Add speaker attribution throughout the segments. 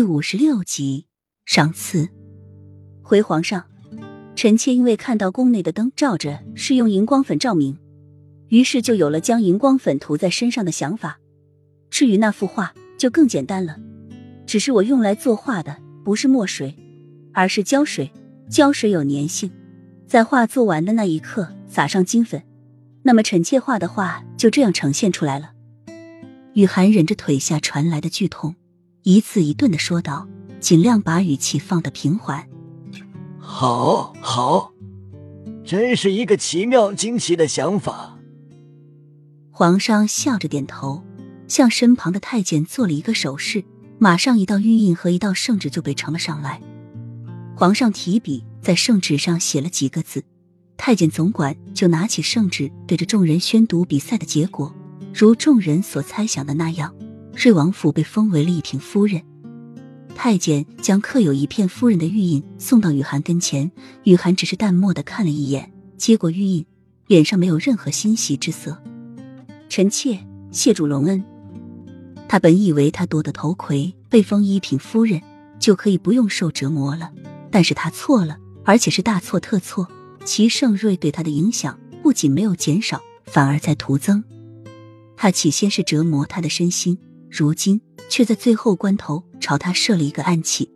Speaker 1: 第五十六集赏赐。回皇上，臣妾因为看到宫内的灯照着是用荧光粉照明，于是就有了将荧光粉涂在身上的想法。至于那幅画，就更简单了，只是我用来作画的不是墨水，而是胶水。胶水有粘性，在画做完的那一刻撒上金粉，那么臣妾画的画就这样呈现出来了。雨涵忍着腿下传来的剧痛。一字一顿的说道，尽量把语气放得平缓。
Speaker 2: 好，好，真是一个奇妙惊奇的想法。
Speaker 1: 皇上笑着点头，向身旁的太监做了一个手势，马上一道玉印和一道圣旨就被呈了上来。皇上提笔在圣旨上写了几个字，太监总管就拿起圣旨，对着众人宣读比赛的结果，如众人所猜想的那样。瑞王府被封为了一品夫人，太监将刻有一片夫人的玉印送到雨涵跟前，雨涵只是淡漠的看了一眼，接过玉印，脸上没有任何欣喜之色。臣妾谢主隆恩。他本以为他夺得头魁，被封一品夫人，就可以不用受折磨了，但是他错了，而且是大错特错。齐盛瑞对他的影响不仅没有减少，反而在徒增。他起先是折磨他的身心。如今却在最后关头朝他射了一个暗器，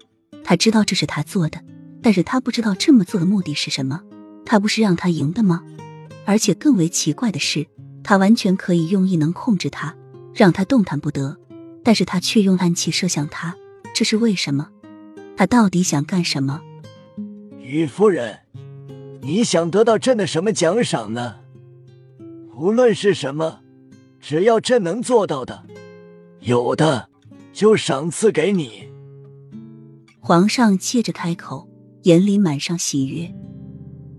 Speaker 1: 他知道这是他做的，但是他不知道这么做的目的是什么。他不是让他赢的吗？而且更为奇怪的是，他完全可以用异能控制他，让他动弹不得，但是他却用暗器射向他，这是为什么？他到底想干什么？
Speaker 2: 雨夫人，你想得到朕的什么奖赏呢？无论是什么，只要朕能做到的。有的，就赏赐给你。
Speaker 1: 皇上接着开口，眼里满上喜悦。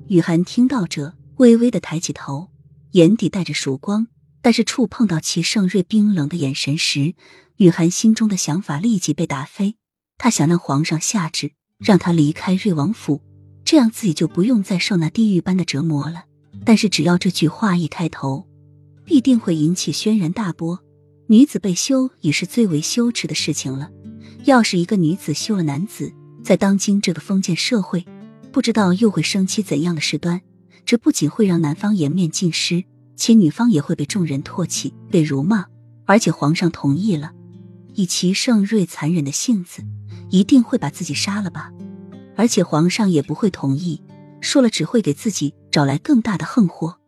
Speaker 1: 雨涵听到这，微微的抬起头，眼底带着曙光。但是触碰到齐盛瑞冰冷的眼神时，雨涵心中的想法立即被打飞。他想让皇上下旨，让他离开瑞王府，这样自己就不用再受那地狱般的折磨了。但是只要这句话一开头，必定会引起轩然大波。女子被休已是最为羞耻的事情了。要是一个女子休了男子，在当今这个封建社会，不知道又会生起怎样的事端。这不仅会让男方颜面尽失，且女方也会被众人唾弃、被辱骂。而且皇上同意了，以齐盛瑞残忍的性子，一定会把自己杀了吧？而且皇上也不会同意，说了只会给自己找来更大的横祸。